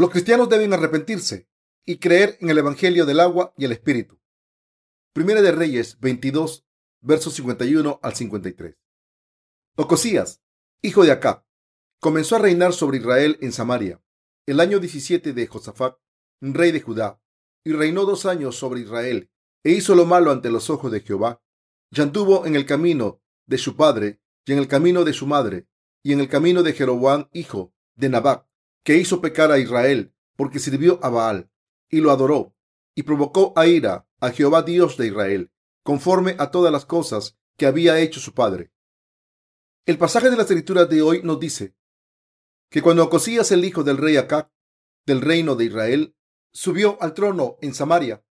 Los cristianos deben arrepentirse y creer en el Evangelio del agua y el Espíritu. Primera de Reyes 22, versos 51 al 53. Ocosías, hijo de Acab, comenzó a reinar sobre Israel en Samaria, el año 17 de Josafat, rey de Judá, y reinó dos años sobre Israel, e hizo lo malo ante los ojos de Jehová, y anduvo en el camino de su padre, y en el camino de su madre, y en el camino de Jeroboam, hijo de Nabat, que hizo pecar a Israel, porque sirvió a Baal, y lo adoró, y provocó a ira a Jehová Dios de Israel, conforme a todas las cosas que había hecho su padre. El pasaje de la escritura de hoy nos dice que cuando Ocosías, el hijo del rey Acá, del reino de Israel, subió al trono en Samaria,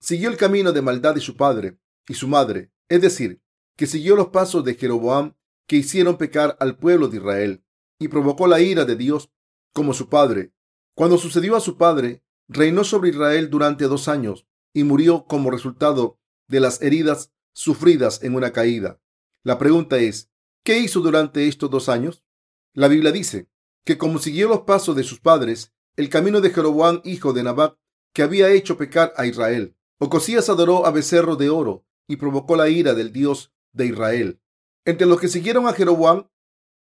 siguió el camino de maldad de su padre y su madre, es decir, que siguió los pasos de Jeroboam que hicieron pecar al pueblo de Israel y provocó la ira de Dios como su padre. Cuando sucedió a su padre, reinó sobre Israel durante dos años y murió como resultado de las heridas sufridas en una caída. La pregunta es, ¿qué hizo durante estos dos años? La Biblia dice que como siguió los pasos de sus padres, el camino de Jeroboam, hijo de Nabat, que había hecho pecar a Israel. Ocosías adoró a becerro de oro y provocó la ira del Dios de Israel. Entre los que siguieron a Jeroboam,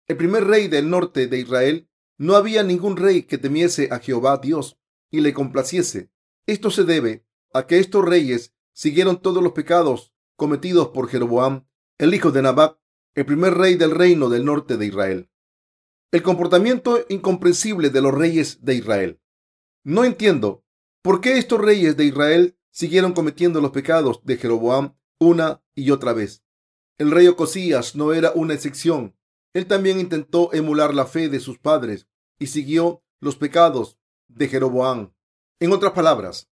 el primer rey del norte de Israel, no había ningún rey que temiese a Jehová Dios y le complaciese. Esto se debe a que estos reyes siguieron todos los pecados cometidos por Jeroboam, el hijo de Nabat, el primer rey del reino del norte de Israel. El comportamiento incomprensible de los reyes de Israel. No entiendo por qué estos reyes de Israel siguieron cometiendo los pecados de Jeroboam una y otra vez. El rey Ocosías no era una excepción. Él también intentó emular la fe de sus padres y siguió los pecados de Jeroboam. En otras palabras,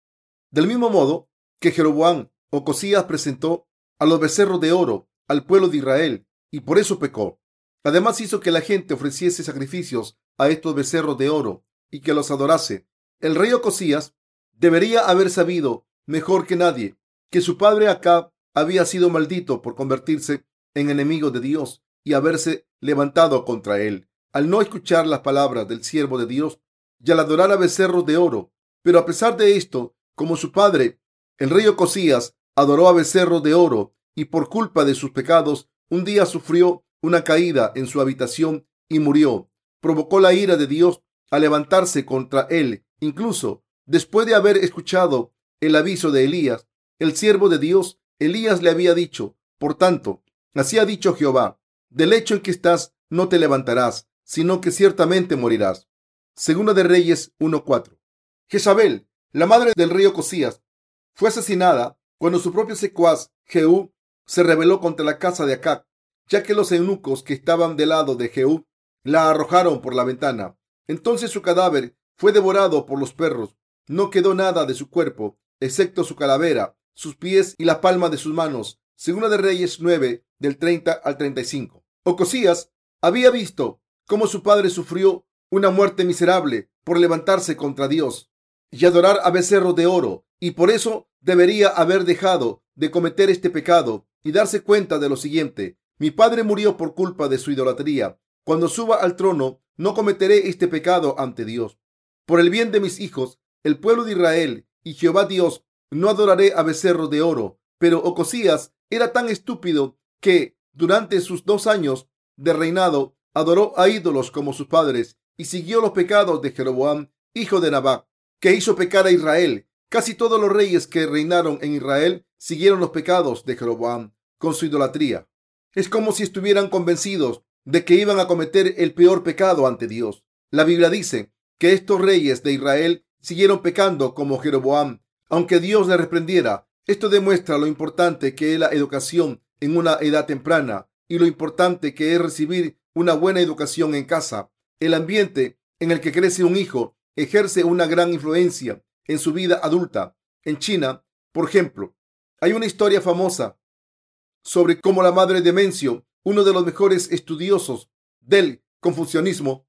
del mismo modo que Jeroboam o Cosías presentó a los becerros de oro al pueblo de Israel y por eso pecó. Además hizo que la gente ofreciese sacrificios a estos becerros de oro y que los adorase. El rey Ocosías debería haber sabido mejor que nadie que su padre Acab había sido maldito por convertirse en enemigo de Dios y haberse levantado contra él al no escuchar las palabras del siervo de Dios y al adorar a becerros de oro. Pero a pesar de esto, como su padre, el rey Ocosías, adoró a becerros de oro y por culpa de sus pecados, un día sufrió una caída en su habitación y murió. Provocó la ira de Dios a levantarse contra él. Incluso después de haber escuchado el aviso de Elías, el siervo de Dios, Elías le había dicho, por tanto, así ha dicho Jehová, del hecho en que estás no te levantarás, sino que ciertamente morirás. Segunda de Reyes 1.4. Jezabel, la madre del rey Ocosías, fue asesinada cuando su propio secuaz, Jehú, se rebeló contra la casa de Acab, ya que los eunucos que estaban del lado de Jehú la arrojaron por la ventana. Entonces su cadáver fue devorado por los perros. No quedó nada de su cuerpo, excepto su calavera, sus pies y la palma de sus manos. Segunda de Reyes 9, del 30 al 35. Ocosías había visto cómo su padre sufrió una muerte miserable por levantarse contra Dios y adorar a becerros de oro, y por eso debería haber dejado de cometer este pecado y darse cuenta de lo siguiente. Mi padre murió por culpa de su idolatría. Cuando suba al trono, no cometeré este pecado ante Dios. Por el bien de mis hijos, el pueblo de Israel y Jehová Dios, no adoraré a becerros de oro. Pero Ocosías era tan estúpido que durante sus dos años de reinado adoró a ídolos como sus padres y siguió los pecados de Jeroboam, hijo de Nabat, que hizo pecar a Israel. Casi todos los reyes que reinaron en Israel siguieron los pecados de Jeroboam con su idolatría. Es como si estuvieran convencidos de que iban a cometer el peor pecado ante Dios. La Biblia dice que estos reyes de Israel siguieron pecando como Jeroboam, aunque Dios le reprendiera. Esto demuestra lo importante que es la educación en una edad temprana y lo importante que es recibir una buena educación en casa. El ambiente en el que crece un hijo ejerce una gran influencia en su vida adulta. En China, por ejemplo, hay una historia famosa sobre cómo la madre de Mencio, uno de los mejores estudiosos del confucianismo,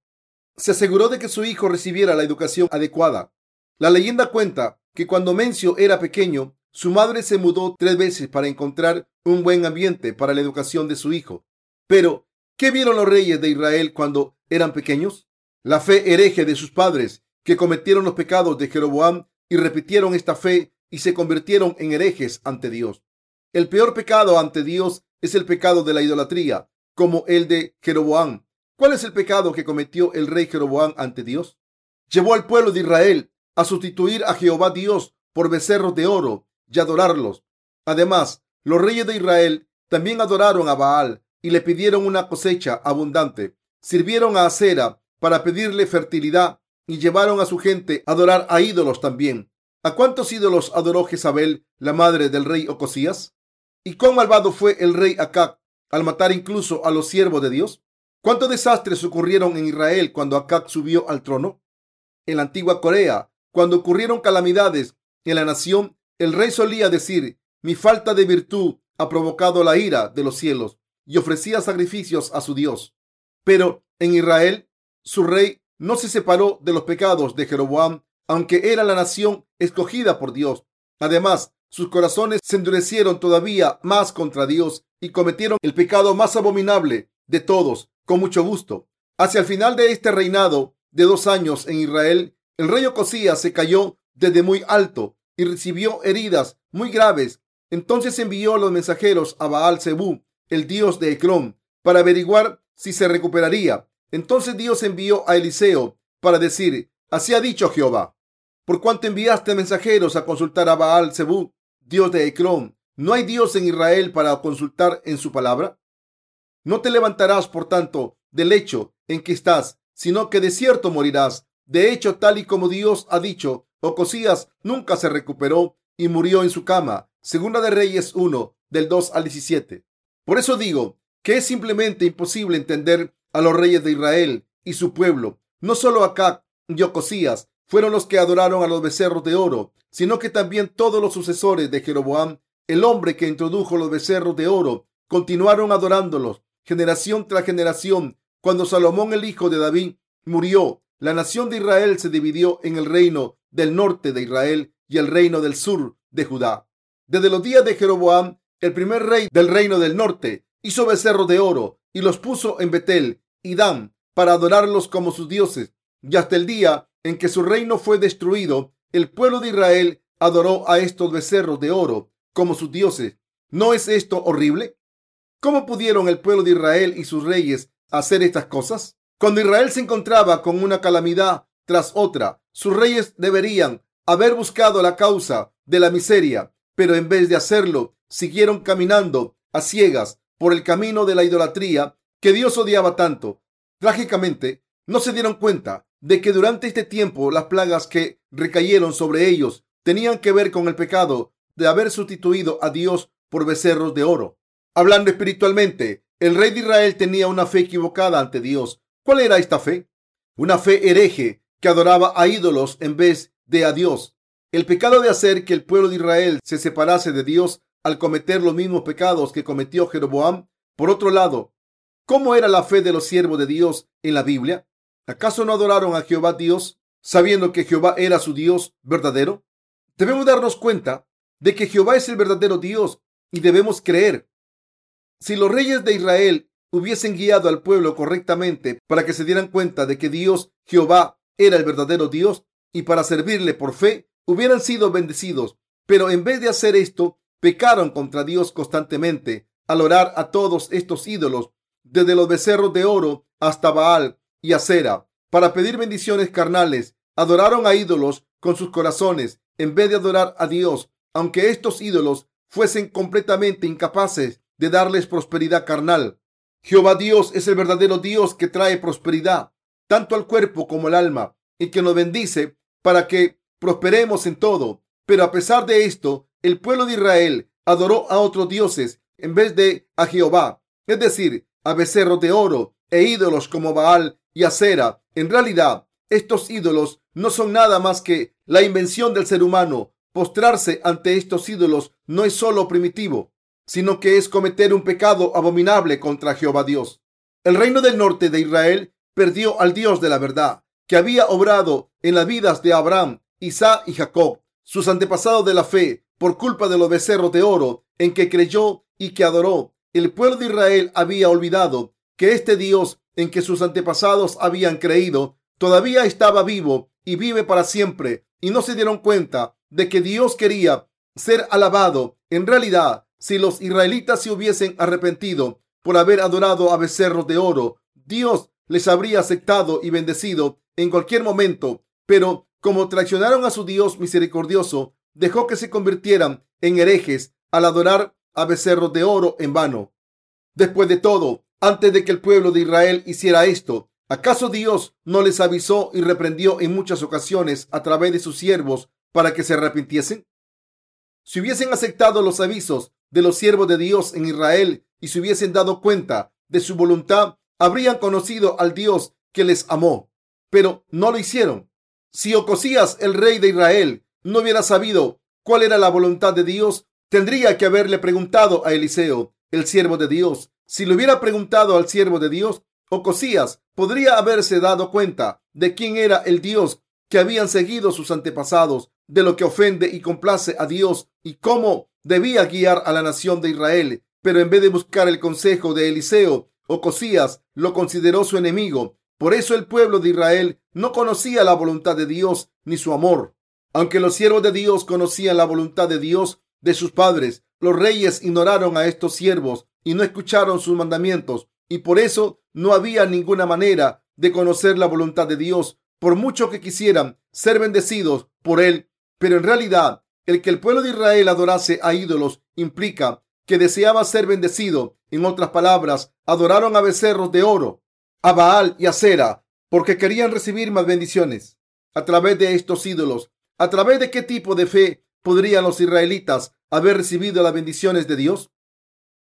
se aseguró de que su hijo recibiera la educación adecuada. La leyenda cuenta que cuando Mencio era pequeño, su madre se mudó tres veces para encontrar un buen ambiente para la educación de su hijo. Pero ¿Qué vieron los reyes de Israel cuando eran pequeños? La fe hereje de sus padres, que cometieron los pecados de Jeroboam y repitieron esta fe y se convirtieron en herejes ante Dios. El peor pecado ante Dios es el pecado de la idolatría, como el de Jeroboam. ¿Cuál es el pecado que cometió el rey Jeroboam ante Dios? Llevó al pueblo de Israel a sustituir a Jehová Dios por becerros de oro y adorarlos. Además, los reyes de Israel también adoraron a Baal y le pidieron una cosecha abundante. Sirvieron a Acera para pedirle fertilidad y llevaron a su gente a adorar a ídolos también. ¿A cuántos ídolos adoró Jezabel, la madre del rey Ocosías? ¿Y cuán malvado fue el rey Acab al matar incluso a los siervos de Dios? ¿Cuántos desastres ocurrieron en Israel cuando Acab subió al trono? En la antigua Corea, cuando ocurrieron calamidades en la nación, el rey solía decir, mi falta de virtud ha provocado la ira de los cielos y ofrecía sacrificios a su Dios. Pero en Israel, su rey no se separó de los pecados de Jeroboam, aunque era la nación escogida por Dios. Además, sus corazones se endurecieron todavía más contra Dios y cometieron el pecado más abominable de todos, con mucho gusto. Hacia el final de este reinado de dos años en Israel, el rey Ocosías se cayó desde muy alto y recibió heridas muy graves. Entonces envió los mensajeros a Baal el dios de Ecrón, para averiguar si se recuperaría. Entonces Dios envió a Eliseo para decir, así ha dicho Jehová, por cuanto enviaste mensajeros a consultar a Baal Zebú, Dios de Ecrón, ¿no hay Dios en Israel para consultar en su palabra? No te levantarás, por tanto, del lecho en que estás, sino que de cierto morirás. De hecho, tal y como Dios ha dicho, Ocosías nunca se recuperó y murió en su cama. Segunda de Reyes 1, del 2 al 17. Por eso digo que es simplemente imposible entender a los reyes de Israel y su pueblo. No solo Acá y Ocosías fueron los que adoraron a los becerros de oro, sino que también todos los sucesores de Jeroboam, el hombre que introdujo los becerros de oro, continuaron adorándolos generación tras generación. Cuando Salomón, el hijo de David, murió, la nación de Israel se dividió en el reino del norte de Israel y el reino del sur de Judá. Desde los días de Jeroboam, el primer rey del reino del norte hizo becerros de oro y los puso en Betel y Dan para adorarlos como sus dioses. Y hasta el día en que su reino fue destruido, el pueblo de Israel adoró a estos becerros de oro como sus dioses. ¿No es esto horrible? ¿Cómo pudieron el pueblo de Israel y sus reyes hacer estas cosas? Cuando Israel se encontraba con una calamidad tras otra, sus reyes deberían haber buscado la causa de la miseria, pero en vez de hacerlo, siguieron caminando a ciegas por el camino de la idolatría que Dios odiaba tanto. Trágicamente, no se dieron cuenta de que durante este tiempo las plagas que recayeron sobre ellos tenían que ver con el pecado de haber sustituido a Dios por becerros de oro. Hablando espiritualmente, el rey de Israel tenía una fe equivocada ante Dios. ¿Cuál era esta fe? Una fe hereje que adoraba a ídolos en vez de a Dios. El pecado de hacer que el pueblo de Israel se separase de Dios al cometer los mismos pecados que cometió Jeroboam. Por otro lado, ¿cómo era la fe de los siervos de Dios en la Biblia? ¿Acaso no adoraron a Jehová Dios sabiendo que Jehová era su Dios verdadero? Debemos darnos cuenta de que Jehová es el verdadero Dios y debemos creer. Si los reyes de Israel hubiesen guiado al pueblo correctamente para que se dieran cuenta de que Dios, Jehová, era el verdadero Dios y para servirle por fe, hubieran sido bendecidos. Pero en vez de hacer esto, pecaron contra Dios constantemente al orar a todos estos ídolos, desde los becerros de oro hasta Baal y Acera, para pedir bendiciones carnales. Adoraron a ídolos con sus corazones en vez de adorar a Dios, aunque estos ídolos fuesen completamente incapaces de darles prosperidad carnal. Jehová Dios es el verdadero Dios que trae prosperidad, tanto al cuerpo como al alma, y que nos bendice para que prosperemos en todo. Pero a pesar de esto, el pueblo de Israel adoró a otros dioses en vez de a Jehová, es decir, a becerros de oro e ídolos como Baal y Acera. En realidad, estos ídolos no son nada más que la invención del ser humano. Postrarse ante estos ídolos no es solo primitivo, sino que es cometer un pecado abominable contra Jehová Dios. El reino del norte de Israel perdió al Dios de la verdad, que había obrado en las vidas de Abraham, Isaac y Jacob, sus antepasados de la fe, por culpa de los becerros de oro en que creyó y que adoró. El pueblo de Israel había olvidado que este Dios en que sus antepasados habían creído todavía estaba vivo y vive para siempre y no se dieron cuenta de que Dios quería ser alabado. En realidad, si los israelitas se hubiesen arrepentido por haber adorado a becerros de oro, Dios les habría aceptado y bendecido en cualquier momento. Pero como traicionaron a su Dios misericordioso, dejó que se convirtieran en herejes al adorar a becerros de oro en vano. Después de todo, antes de que el pueblo de Israel hiciera esto, ¿acaso Dios no les avisó y reprendió en muchas ocasiones a través de sus siervos para que se arrepintiesen? Si hubiesen aceptado los avisos de los siervos de Dios en Israel y se hubiesen dado cuenta de su voluntad, habrían conocido al Dios que les amó, pero no lo hicieron. Si Ocosías, el rey de Israel, no hubiera sabido cuál era la voluntad de Dios, tendría que haberle preguntado a Eliseo, el siervo de Dios. Si le hubiera preguntado al siervo de Dios, Ocosías podría haberse dado cuenta de quién era el Dios que habían seguido sus antepasados, de lo que ofende y complace a Dios y cómo debía guiar a la nación de Israel. Pero en vez de buscar el consejo de Eliseo, Ocosías lo consideró su enemigo. Por eso el pueblo de Israel no conocía la voluntad de Dios ni su amor. Aunque los siervos de Dios conocían la voluntad de Dios de sus padres, los reyes ignoraron a estos siervos y no escucharon sus mandamientos, y por eso no había ninguna manera de conocer la voluntad de Dios, por mucho que quisieran ser bendecidos por él. Pero en realidad, el que el pueblo de Israel adorase a ídolos implica que deseaba ser bendecido. En otras palabras, adoraron a becerros de oro, a Baal y a Cera, porque querían recibir más bendiciones. A través de estos ídolos, ¿a través de qué tipo de fe podrían los israelitas haber recibido las bendiciones de Dios?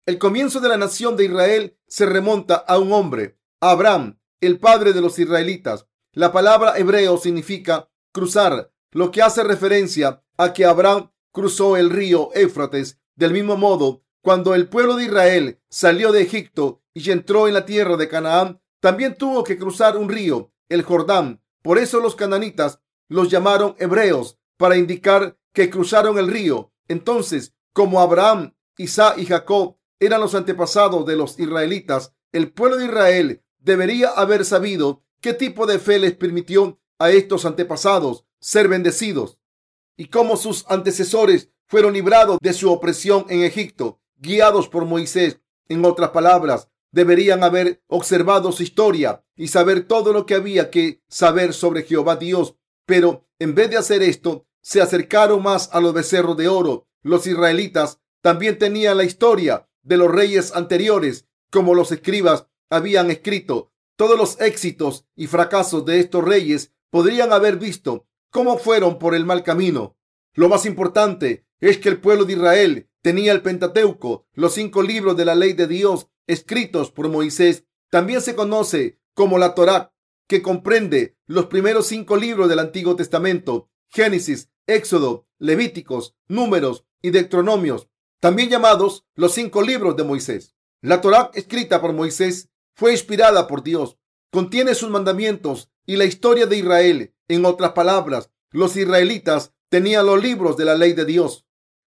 El comienzo de la nación de Israel se remonta a un hombre, Abraham, el padre de los israelitas. La palabra hebreo significa cruzar, lo que hace referencia a que Abraham cruzó el río Éufrates. Del mismo modo, cuando el pueblo de Israel salió de Egipto y entró en la tierra de Canaán, también tuvo que cruzar un río, el Jordán. Por eso los cananitas los llamaron hebreos, para indicar que cruzaron el río. Entonces, como Abraham, Isaac y Jacob eran los antepasados de los israelitas, el pueblo de Israel debería haber sabido qué tipo de fe les permitió a estos antepasados ser bendecidos y cómo sus antecesores fueron librados de su opresión en Egipto, guiados por Moisés. En otras palabras, deberían haber observado su historia y saber todo lo que había que saber sobre Jehová Dios. Pero en vez de hacer esto, se acercaron más a los becerros de oro. Los israelitas también tenían la historia de los reyes anteriores, como los escribas habían escrito. Todos los éxitos y fracasos de estos reyes podrían haber visto cómo fueron por el mal camino. Lo más importante es que el pueblo de Israel tenía el Pentateuco, los cinco libros de la ley de Dios escritos por Moisés. También se conoce como la Torá, que comprende los primeros cinco libros del Antiguo Testamento, Génesis, Éxodo, Levíticos, Números y Deuteronomios, también llamados los cinco libros de Moisés. La Torá escrita por Moisés fue inspirada por Dios, contiene sus mandamientos y la historia de Israel. En otras palabras, los israelitas tenían los libros de la ley de Dios.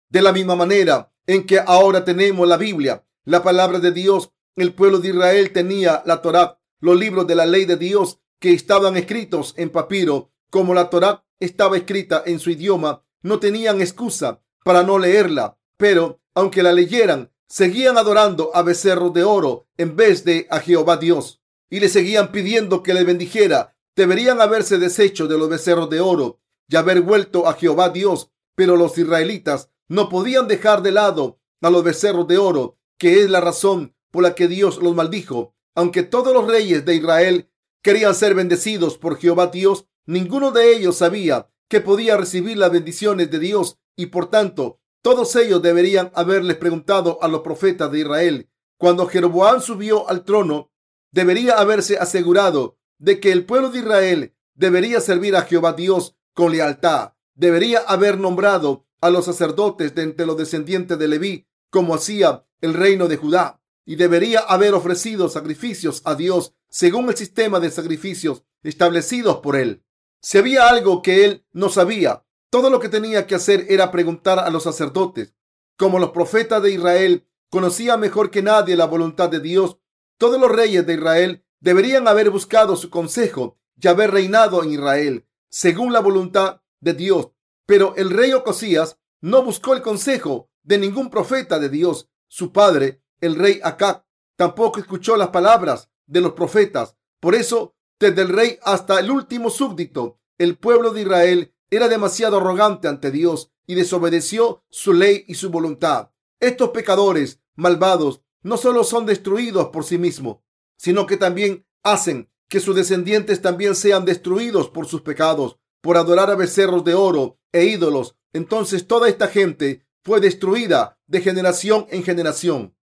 De la misma manera en que ahora tenemos la Biblia, la palabra de Dios, el pueblo de Israel tenía la Torá, los libros de la ley de Dios que estaban escritos en papiro, como la Torá estaba escrita en su idioma, no tenían excusa para no leerla, pero aunque la leyeran, seguían adorando a becerros de oro en vez de a Jehová Dios y le seguían pidiendo que le bendijera. Deberían haberse deshecho de los becerros de oro y haber vuelto a Jehová Dios, pero los israelitas no podían dejar de lado a los becerros de oro, que es la razón por la que Dios los maldijo. Aunque todos los reyes de Israel querían ser bendecidos por Jehová Dios, ninguno de ellos sabía que podía recibir las bendiciones de Dios y por tanto todos ellos deberían haberles preguntado a los profetas de Israel. Cuando Jeroboam subió al trono, debería haberse asegurado de que el pueblo de Israel debería servir a Jehová Dios con lealtad. Debería haber nombrado a los sacerdotes de entre los descendientes de Leví, como hacía el reino de Judá, y debería haber ofrecido sacrificios a Dios según el sistema de sacrificios establecidos por él. Si había algo que él no sabía, todo lo que tenía que hacer era preguntar a los sacerdotes. Como los profetas de Israel conocían mejor que nadie la voluntad de Dios, todos los reyes de Israel deberían haber buscado su consejo y haber reinado en Israel. según la voluntad de Dios. Pero el rey Ocosías no buscó el consejo de ningún profeta de Dios. Su padre, el rey Acab, tampoco escuchó las palabras de los profetas. Por eso, desde el rey hasta el último súbdito, el pueblo de Israel era demasiado arrogante ante Dios y desobedeció su ley y su voluntad. Estos pecadores malvados no solo son destruidos por sí mismos, sino que también hacen que sus descendientes también sean destruidos por sus pecados, por adorar a becerros de oro e ídolos. Entonces toda esta gente fue destruida de generación en generación.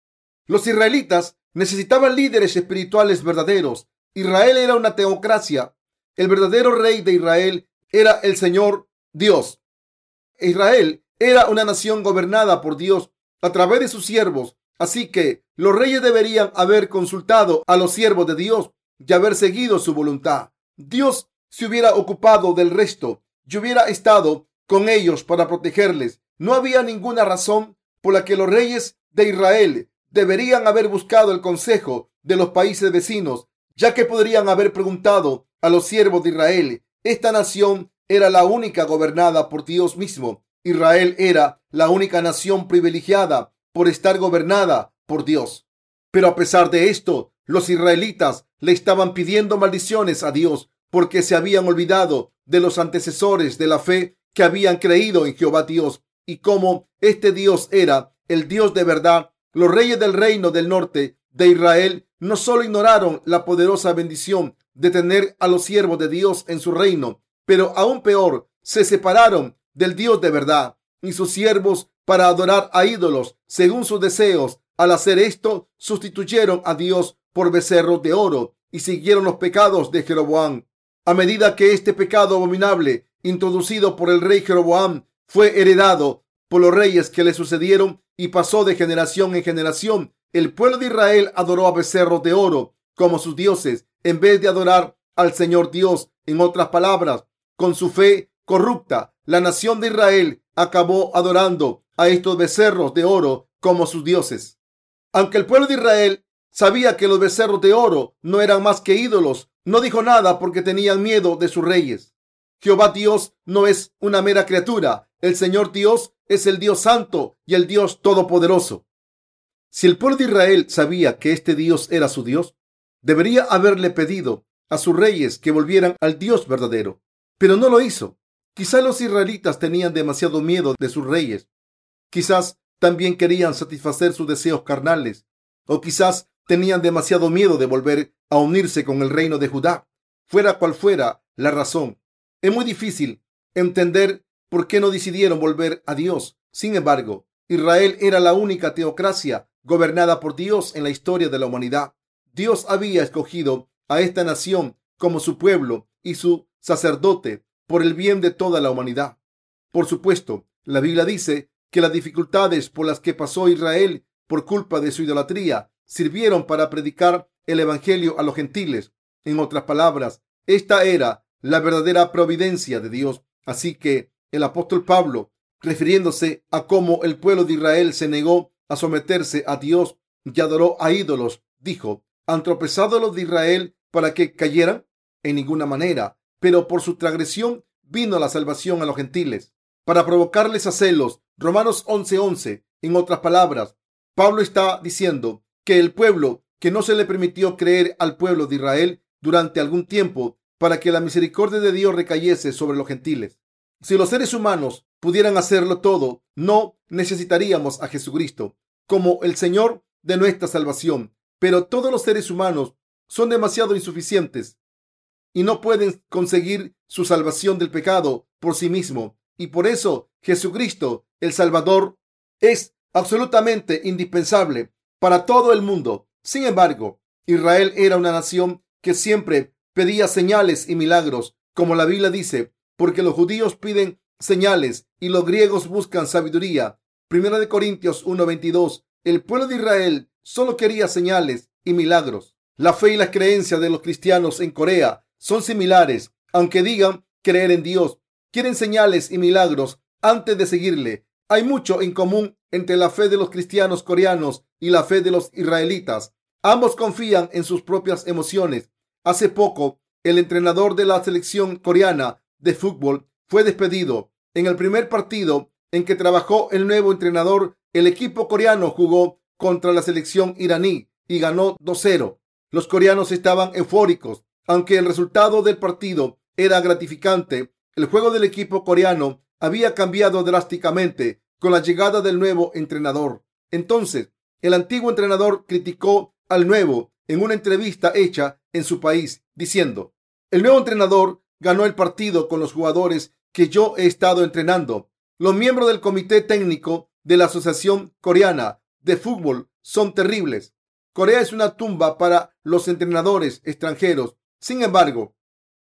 Los israelitas necesitaban líderes espirituales verdaderos. Israel era una teocracia. El verdadero rey de Israel era el Señor Dios. Israel era una nación gobernada por Dios a través de sus siervos. Así que los reyes deberían haber consultado a los siervos de Dios y haber seguido su voluntad. Dios se hubiera ocupado del resto y hubiera estado con ellos para protegerles. No había ninguna razón por la que los reyes de Israel deberían haber buscado el consejo de los países vecinos, ya que podrían haber preguntado a los siervos de Israel. Esta nación era la única gobernada por Dios mismo. Israel era la única nación privilegiada por estar gobernada por Dios. Pero a pesar de esto, los israelitas le estaban pidiendo maldiciones a Dios porque se habían olvidado de los antecesores de la fe que habían creído en Jehová Dios y como este Dios era el Dios de verdad, los reyes del reino del norte de Israel no solo ignoraron la poderosa bendición de tener a los siervos de Dios en su reino, pero aún peor, se separaron del Dios de verdad y sus siervos para adorar a ídolos según sus deseos. Al hacer esto, sustituyeron a Dios por becerros de oro y siguieron los pecados de Jeroboam. A medida que este pecado abominable introducido por el rey Jeroboam fue heredado por los reyes que le sucedieron y pasó de generación en generación, el pueblo de Israel adoró a becerros de oro como sus dioses en vez de adorar al Señor Dios. En otras palabras, con su fe corrupta, la nación de Israel acabó adorando a estos becerros de oro como sus dioses. Aunque el pueblo de Israel sabía que los becerros de oro no eran más que ídolos, no dijo nada porque tenían miedo de sus reyes. Jehová Dios no es una mera criatura. El Señor Dios es el Dios santo y el Dios todopoderoso. Si el pueblo de Israel sabía que este Dios era su Dios, debería haberle pedido a sus reyes que volvieran al Dios verdadero. Pero no lo hizo. Quizás los israelitas tenían demasiado miedo de sus reyes. Quizás también querían satisfacer sus deseos carnales. O quizás tenían demasiado miedo de volver a unirse con el reino de Judá, fuera cual fuera la razón. Es muy difícil entender por qué no decidieron volver a Dios. Sin embargo, Israel era la única teocracia gobernada por Dios en la historia de la humanidad. Dios había escogido a esta nación como su pueblo y su sacerdote por el bien de toda la humanidad. Por supuesto, la Biblia dice que las dificultades por las que pasó Israel por culpa de su idolatría sirvieron para predicar el Evangelio a los gentiles. En otras palabras, esta era la verdadera providencia de Dios. Así que el apóstol Pablo, refiriéndose a cómo el pueblo de Israel se negó a someterse a Dios y adoró a ídolos, dijo, ¿han tropezado los de Israel para que cayeran? En ninguna manera, pero por su transgresión vino la salvación a los gentiles, para provocarles a celos. Romanos 11:11. En otras palabras, Pablo está diciendo que el pueblo que no se le permitió creer al pueblo de Israel durante algún tiempo para que la misericordia de Dios recayese sobre los gentiles. Si los seres humanos pudieran hacerlo todo, no necesitaríamos a Jesucristo como el Señor de nuestra salvación. Pero todos los seres humanos son demasiado insuficientes y no pueden conseguir su salvación del pecado por sí mismo. Y por eso Jesucristo, el Salvador, es absolutamente indispensable para todo el mundo. Sin embargo, Israel era una nación que siempre pedía señales y milagros, como la Biblia dice, porque los judíos piden señales y los griegos buscan sabiduría. Primera de Corintios 1:22. El pueblo de Israel solo quería señales y milagros. La fe y las creencias de los cristianos en Corea son similares, aunque digan creer en Dios. Quieren señales y milagros antes de seguirle. Hay mucho en común entre la fe de los cristianos coreanos y la fe de los israelitas. Ambos confían en sus propias emociones. Hace poco, el entrenador de la selección coreana de fútbol fue despedido. En el primer partido en que trabajó el nuevo entrenador, el equipo coreano jugó contra la selección iraní y ganó 2-0. Los coreanos estaban eufóricos. Aunque el resultado del partido era gratificante, el juego del equipo coreano había cambiado drásticamente con la llegada del nuevo entrenador. Entonces, el antiguo entrenador criticó al nuevo en una entrevista hecha en su país, diciendo, el nuevo entrenador ganó el partido con los jugadores que yo he estado entrenando. Los miembros del comité técnico de la Asociación Coreana de Fútbol son terribles. Corea es una tumba para los entrenadores extranjeros. Sin embargo,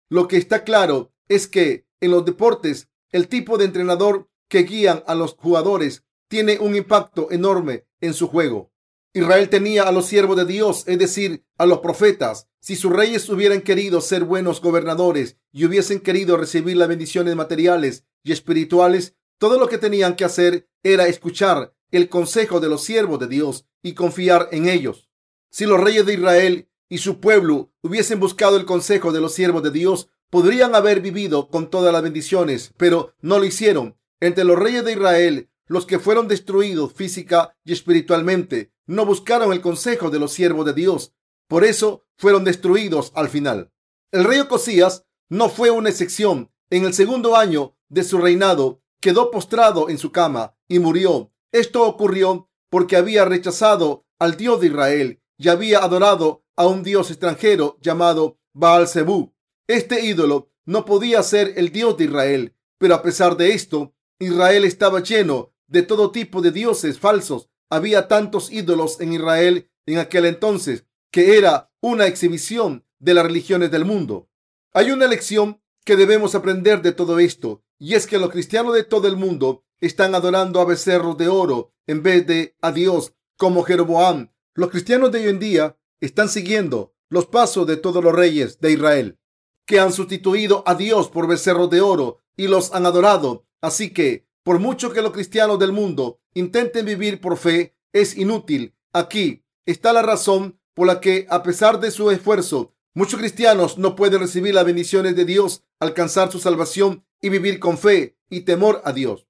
lo que está claro es que en los deportes el tipo de entrenador que guían a los jugadores tiene un impacto enorme en su juego. Israel tenía a los siervos de Dios, es decir, a los profetas. Si sus reyes hubieran querido ser buenos gobernadores y hubiesen querido recibir las bendiciones materiales y espirituales, todo lo que tenían que hacer era escuchar el consejo de los siervos de Dios y confiar en ellos. Si los reyes de Israel y su pueblo hubiesen buscado el consejo de los siervos de Dios, podrían haber vivido con todas las bendiciones, pero no lo hicieron. Entre los reyes de Israel, los que fueron destruidos física y espiritualmente, no buscaron el consejo de los siervos de Dios. Por eso fueron destruidos al final. El rey Ocosías no fue una excepción. En el segundo año de su reinado, quedó postrado en su cama y murió. Esto ocurrió porque había rechazado al Dios de Israel y había adorado a un Dios extranjero llamado Baal Zebú. Este ídolo no podía ser el Dios de Israel, pero a pesar de esto, Israel estaba lleno de todo tipo de dioses falsos había tantos ídolos en Israel en aquel entonces que era una exhibición de las religiones del mundo. Hay una lección que debemos aprender de todo esto, y es que los cristianos de todo el mundo están adorando a becerros de oro en vez de a Dios, como Jeroboam. Los cristianos de hoy en día están siguiendo los pasos de todos los reyes de Israel, que han sustituido a Dios por becerros de oro y los han adorado. Así que por mucho que los cristianos del mundo intenten vivir por fe, es inútil. Aquí está la razón por la que, a pesar de su esfuerzo, muchos cristianos no pueden recibir las bendiciones de Dios, alcanzar su salvación y vivir con fe y temor a Dios.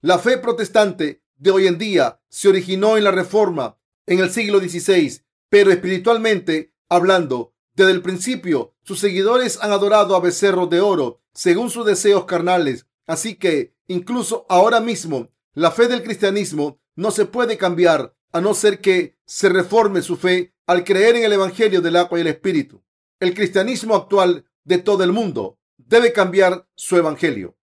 La fe protestante de hoy en día se originó en la Reforma en el siglo XVI, pero espiritualmente hablando, desde el principio, sus seguidores han adorado a becerros de oro según sus deseos carnales. Así que Incluso ahora mismo, la fe del cristianismo no se puede cambiar a no ser que se reforme su fe al creer en el Evangelio del agua y el Espíritu. El cristianismo actual de todo el mundo debe cambiar su Evangelio.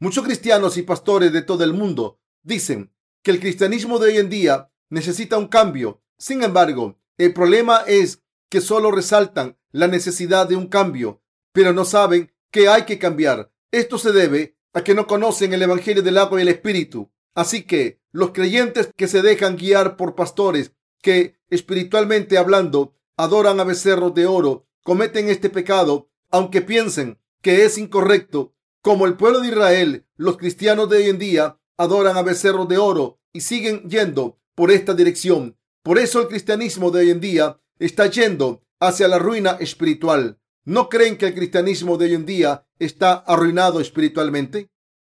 Muchos cristianos y pastores de todo el mundo dicen que el cristianismo de hoy en día necesita un cambio. Sin embargo, el problema es que solo resaltan la necesidad de un cambio, pero no saben que hay que cambiar. Esto se debe a que no conocen el Evangelio del agua y el Espíritu. Así que los creyentes que se dejan guiar por pastores que, espiritualmente hablando, adoran a becerros de oro, cometen este pecado, aunque piensen que es incorrecto. Como el pueblo de Israel, los cristianos de hoy en día adoran a becerros de oro y siguen yendo por esta dirección. Por eso el cristianismo de hoy en día está yendo hacia la ruina espiritual. ¿No creen que el cristianismo de hoy en día está arruinado espiritualmente?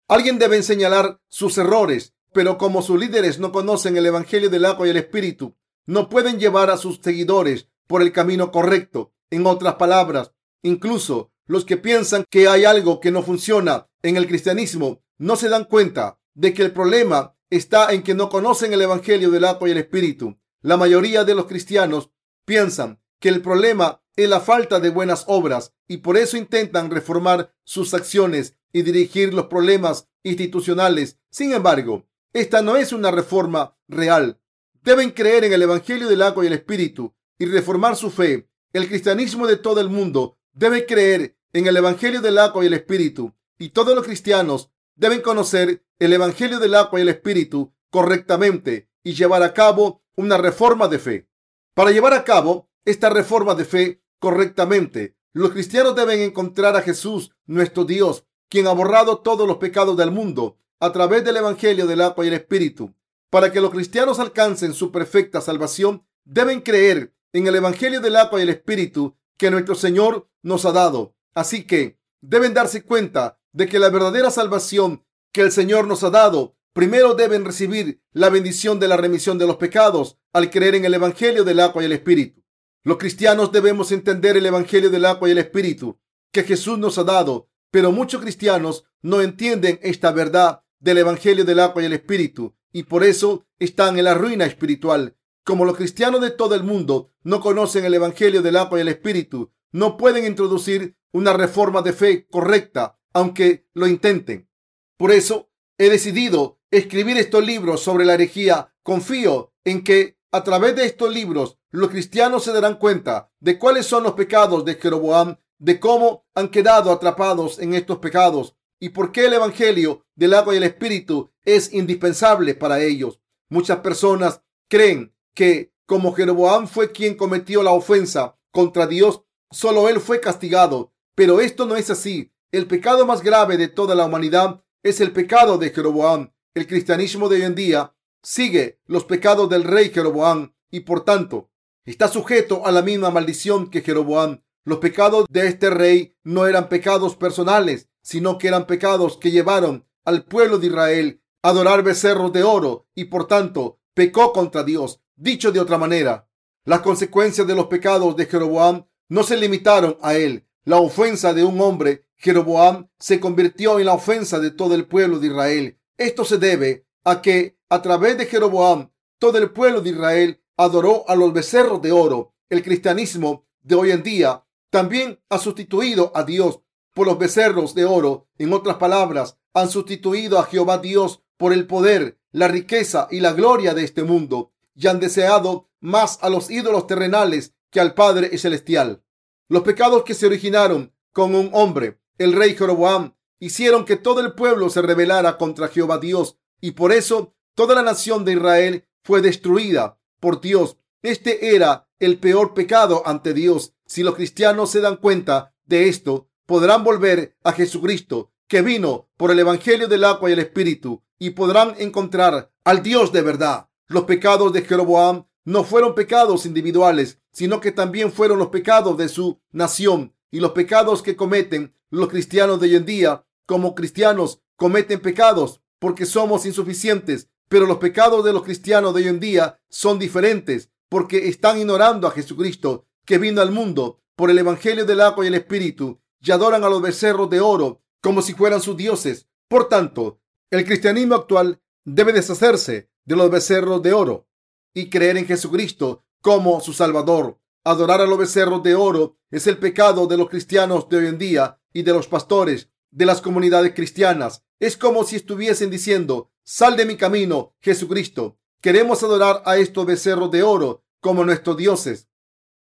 Alguien debe señalar sus errores, pero como sus líderes no conocen el Evangelio del agua y el Espíritu, no pueden llevar a sus seguidores por el camino correcto. En otras palabras, incluso los que piensan que hay algo que no funciona en el cristianismo no se dan cuenta de que el problema está en que no conocen el Evangelio del agua y el Espíritu. La mayoría de los cristianos piensan que el problema es la falta de buenas obras y por eso intentan reformar sus acciones y dirigir los problemas institucionales. Sin embargo, esta no es una reforma real. Deben creer en el Evangelio del agua y el Espíritu y reformar su fe. El cristianismo de todo el mundo debe creer en el Evangelio del agua y el Espíritu y todos los cristianos deben conocer el Evangelio del agua y el Espíritu correctamente y llevar a cabo una reforma de fe. Para llevar a cabo esta reforma de fe correctamente. Los cristianos deben encontrar a Jesús, nuestro Dios, quien ha borrado todos los pecados del mundo a través del Evangelio del agua y el Espíritu. Para que los cristianos alcancen su perfecta salvación, deben creer en el Evangelio del agua y el Espíritu que nuestro Señor nos ha dado. Así que deben darse cuenta de que la verdadera salvación que el Señor nos ha dado, primero deben recibir la bendición de la remisión de los pecados al creer en el Evangelio del agua y el Espíritu. Los cristianos debemos entender el Evangelio del agua y el Espíritu que Jesús nos ha dado, pero muchos cristianos no entienden esta verdad del Evangelio del agua y el Espíritu y por eso están en la ruina espiritual. Como los cristianos de todo el mundo no conocen el Evangelio del agua y el Espíritu, no pueden introducir una reforma de fe correcta, aunque lo intenten. Por eso he decidido escribir estos libros sobre la herejía. Confío en que a través de estos libros los cristianos se darán cuenta de cuáles son los pecados de Jeroboam, de cómo han quedado atrapados en estos pecados y por qué el Evangelio del agua y el Espíritu es indispensable para ellos. Muchas personas creen que como Jeroboam fue quien cometió la ofensa contra Dios, solo él fue castigado. Pero esto no es así. El pecado más grave de toda la humanidad es el pecado de Jeroboam. El cristianismo de hoy en día sigue los pecados del rey Jeroboam y por tanto está sujeto a la misma maldición que Jeroboam. Los pecados de este rey no eran pecados personales, sino que eran pecados que llevaron al pueblo de Israel a adorar becerros de oro y por tanto pecó contra Dios. Dicho de otra manera, las consecuencias de los pecados de Jeroboam no se limitaron a él. La ofensa de un hombre, Jeroboam, se convirtió en la ofensa de todo el pueblo de Israel. Esto se debe a que a través de Jeroboam todo el pueblo de Israel adoró a los becerros de oro. El cristianismo de hoy en día también ha sustituido a Dios por los becerros de oro. En otras palabras, han sustituido a Jehová Dios por el poder, la riqueza y la gloria de este mundo y han deseado más a los ídolos terrenales que al Padre celestial. Los pecados que se originaron con un hombre, el rey Jeroboam, hicieron que todo el pueblo se rebelara contra Jehová Dios y por eso toda la nación de Israel fue destruida por Dios. Este era el peor pecado ante Dios. Si los cristianos se dan cuenta de esto, podrán volver a Jesucristo, que vino por el Evangelio del agua y el Espíritu, y podrán encontrar al Dios de verdad. Los pecados de Jeroboam no fueron pecados individuales, sino que también fueron los pecados de su nación y los pecados que cometen los cristianos de hoy en día. Como cristianos cometen pecados porque somos insuficientes, pero los pecados de los cristianos de hoy en día son diferentes porque están ignorando a Jesucristo que vino al mundo por el Evangelio del agua y el Espíritu y adoran a los becerros de oro como si fueran sus dioses. Por tanto, el cristianismo actual debe deshacerse de los becerros de oro y creer en Jesucristo como su Salvador. Adorar a los becerros de oro es el pecado de los cristianos de hoy en día y de los pastores de las comunidades cristianas. Es como si estuviesen diciendo, sal de mi camino, Jesucristo. Queremos adorar a estos becerros de oro como nuestros dioses.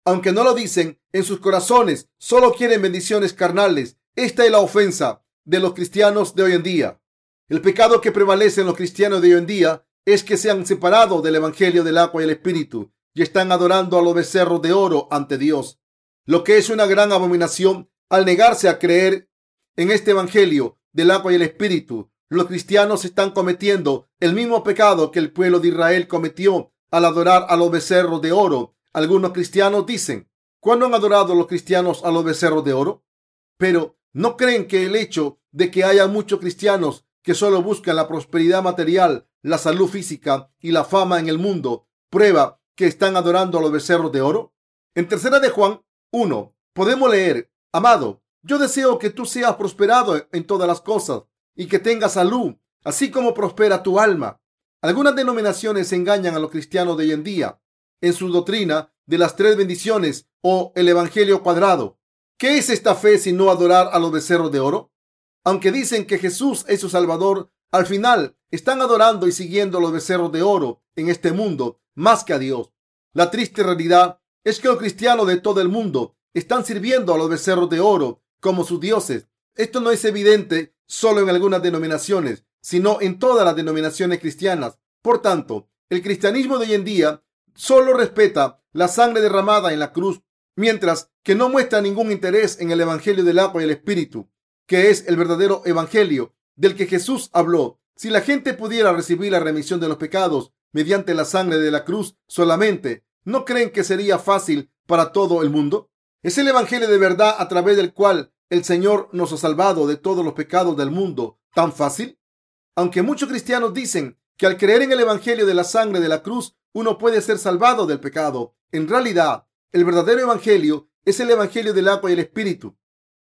Aunque no lo dicen en sus corazones, solo quieren bendiciones carnales. Esta es la ofensa de los cristianos de hoy en día. El pecado que prevalece en los cristianos de hoy en día es que se han separado del Evangelio del agua y el Espíritu y están adorando a los becerros de oro ante Dios, lo que es una gran abominación al negarse a creer en este Evangelio del agua y el Espíritu. Los cristianos están cometiendo el mismo pecado que el pueblo de Israel cometió al adorar a los becerros de oro. Algunos cristianos dicen, ¿cuándo han adorado los cristianos a los becerros de oro? Pero no creen que el hecho de que haya muchos cristianos que solo buscan la prosperidad material la salud física y la fama en el mundo prueba que están adorando a los becerros de oro? En tercera de Juan 1 podemos leer, amado, yo deseo que tú seas prosperado en todas las cosas y que tengas salud, así como prospera tu alma. Algunas denominaciones engañan a los cristianos de hoy en día en su doctrina de las tres bendiciones o el Evangelio cuadrado. ¿Qué es esta fe si no adorar a los becerros de oro? Aunque dicen que Jesús es su Salvador, al final, están adorando y siguiendo los becerros de oro en este mundo más que a Dios. La triste realidad es que los cristianos de todo el mundo están sirviendo a los becerros de oro como sus dioses. Esto no es evidente solo en algunas denominaciones, sino en todas las denominaciones cristianas. Por tanto, el cristianismo de hoy en día solo respeta la sangre derramada en la cruz, mientras que no muestra ningún interés en el Evangelio del agua y el Espíritu, que es el verdadero Evangelio del que Jesús habló. Si la gente pudiera recibir la remisión de los pecados mediante la sangre de la cruz solamente, ¿no creen que sería fácil para todo el mundo? Es el Evangelio de verdad a través del cual el Señor nos ha salvado de todos los pecados del mundo tan fácil? Aunque muchos cristianos dicen que al creer en el Evangelio de la sangre de la cruz uno puede ser salvado del pecado, en realidad el verdadero Evangelio es el Evangelio del agua y el Espíritu.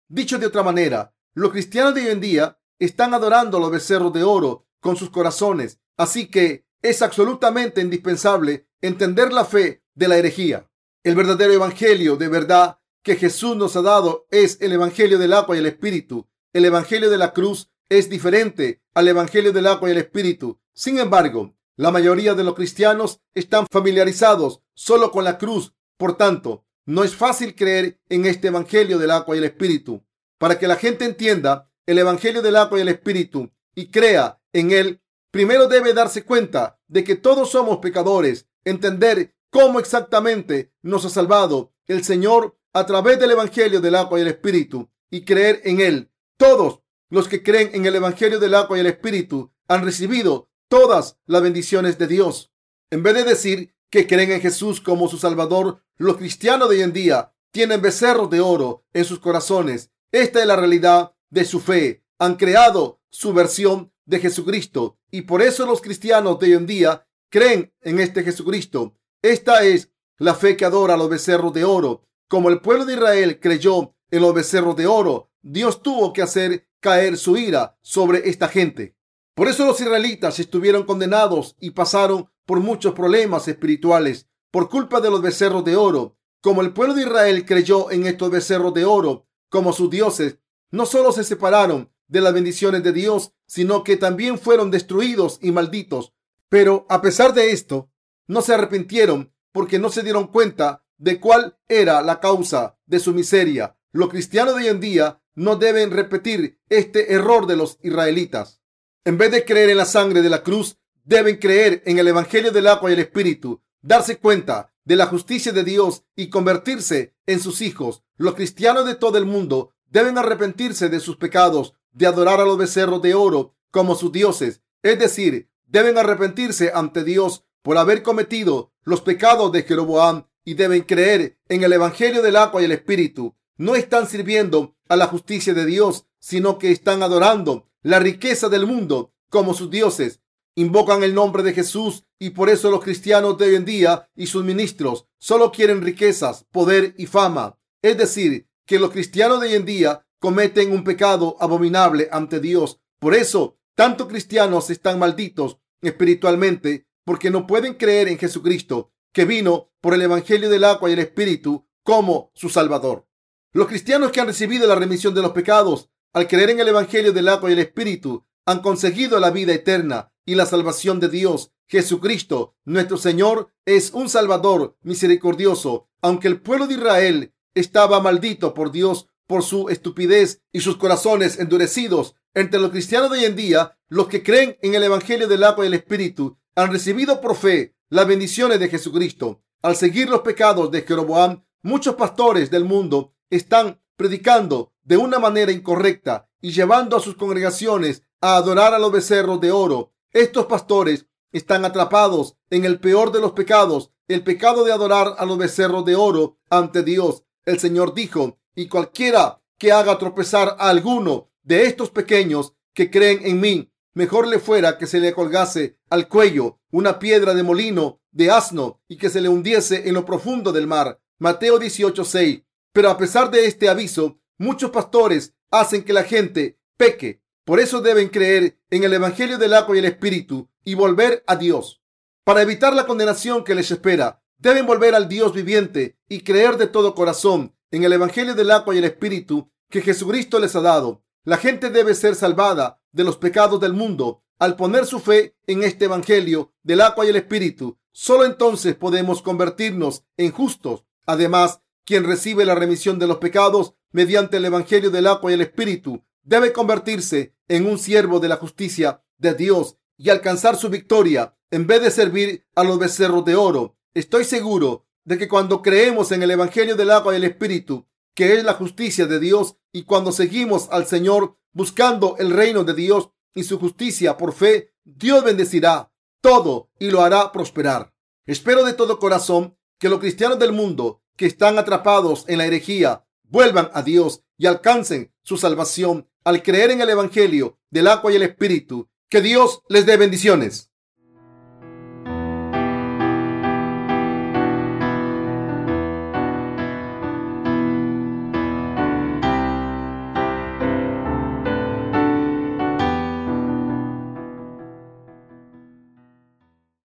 Dicho de otra manera, los cristianos de hoy en día están adorando a los becerros de oro con sus corazones, así que es absolutamente indispensable entender la fe de la herejía. El verdadero Evangelio de verdad que Jesús nos ha dado es el Evangelio del agua y el Espíritu. El Evangelio de la cruz es diferente al Evangelio del agua y el Espíritu. Sin embargo, la mayoría de los cristianos están familiarizados solo con la cruz. Por tanto, no es fácil creer en este Evangelio del agua y el Espíritu. Para que la gente entienda el Evangelio del agua y el Espíritu y crea en él, primero debe darse cuenta de que todos somos pecadores, entender cómo exactamente nos ha salvado el Señor a través del Evangelio del agua y el Espíritu y creer en él. Todos los que creen en el Evangelio del agua y el Espíritu han recibido todas las bendiciones de Dios. En vez de decir que creen en Jesús como su Salvador, los cristianos de hoy en día tienen becerros de oro en sus corazones. Esta es la realidad de su fe. Han creado su versión de Jesucristo y por eso los cristianos de hoy en día creen en este Jesucristo. Esta es la fe que adora a los becerros de oro. Como el pueblo de Israel creyó en los becerros de oro, Dios tuvo que hacer caer su ira sobre esta gente. Por eso los israelitas estuvieron condenados y pasaron por muchos problemas espirituales por culpa de los becerros de oro. Como el pueblo de Israel creyó en estos becerros de oro como sus dioses, no solo se separaron de las bendiciones de Dios, sino que también fueron destruidos y malditos. Pero a pesar de esto, no se arrepintieron porque no se dieron cuenta de cuál era la causa de su miseria. Los cristianos de hoy en día no deben repetir este error de los israelitas. En vez de creer en la sangre de la cruz, deben creer en el Evangelio del agua y el Espíritu, darse cuenta de la justicia de Dios y convertirse en sus hijos. Los cristianos de todo el mundo deben arrepentirse de sus pecados, de adorar a los becerros de oro como sus dioses, es decir, deben arrepentirse ante Dios por haber cometido los pecados de Jeroboam y deben creer en el Evangelio del agua y el Espíritu. No están sirviendo a la justicia de Dios, sino que están adorando la riqueza del mundo como sus dioses. Invocan el nombre de Jesús y por eso los cristianos de hoy en día y sus ministros solo quieren riquezas, poder y fama. Es decir, que los cristianos de hoy en día cometen un pecado abominable ante Dios. Por eso, tantos cristianos están malditos espiritualmente porque no pueden creer en Jesucristo, que vino por el Evangelio del agua y el Espíritu como su Salvador. Los cristianos que han recibido la remisión de los pecados al creer en el Evangelio del agua y el Espíritu han conseguido la vida eterna y la salvación de Dios. Jesucristo, nuestro Señor, es un Salvador misericordioso. Aunque el pueblo de Israel estaba maldito por Dios por su estupidez y sus corazones endurecidos, entre los cristianos de hoy en día, los que creen en el Evangelio del agua y el Espíritu han recibido por fe las bendiciones de Jesucristo. Al seguir los pecados de Jeroboam, muchos pastores del mundo están predicando de una manera incorrecta y llevando a sus congregaciones a adorar a los becerros de oro. Estos pastores están atrapados en el peor de los pecados, el pecado de adorar a los becerros de oro ante Dios. El Señor dijo, y cualquiera que haga tropezar a alguno de estos pequeños que creen en mí, mejor le fuera que se le colgase al cuello una piedra de molino de asno y que se le hundiese en lo profundo del mar. Mateo 18:6. Pero a pesar de este aviso, muchos pastores hacen que la gente peque. Por eso deben creer en el Evangelio del agua y el Espíritu y volver a Dios. Para evitar la condenación que les espera, deben volver al Dios viviente y creer de todo corazón en el Evangelio del agua y el Espíritu que Jesucristo les ha dado. La gente debe ser salvada de los pecados del mundo al poner su fe en este Evangelio del agua y el Espíritu. Solo entonces podemos convertirnos en justos. Además, quien recibe la remisión de los pecados mediante el Evangelio del agua y el Espíritu debe convertirse en un siervo de la justicia de Dios y alcanzar su victoria en vez de servir a los becerros de oro. Estoy seguro de que cuando creemos en el Evangelio del agua y el Espíritu, que es la justicia de Dios, y cuando seguimos al Señor buscando el reino de Dios y su justicia por fe, Dios bendecirá todo y lo hará prosperar. Espero de todo corazón que los cristianos del mundo que están atrapados en la herejía vuelvan a Dios y alcancen su salvación al creer en el Evangelio del agua y el Espíritu. Que Dios les dé bendiciones.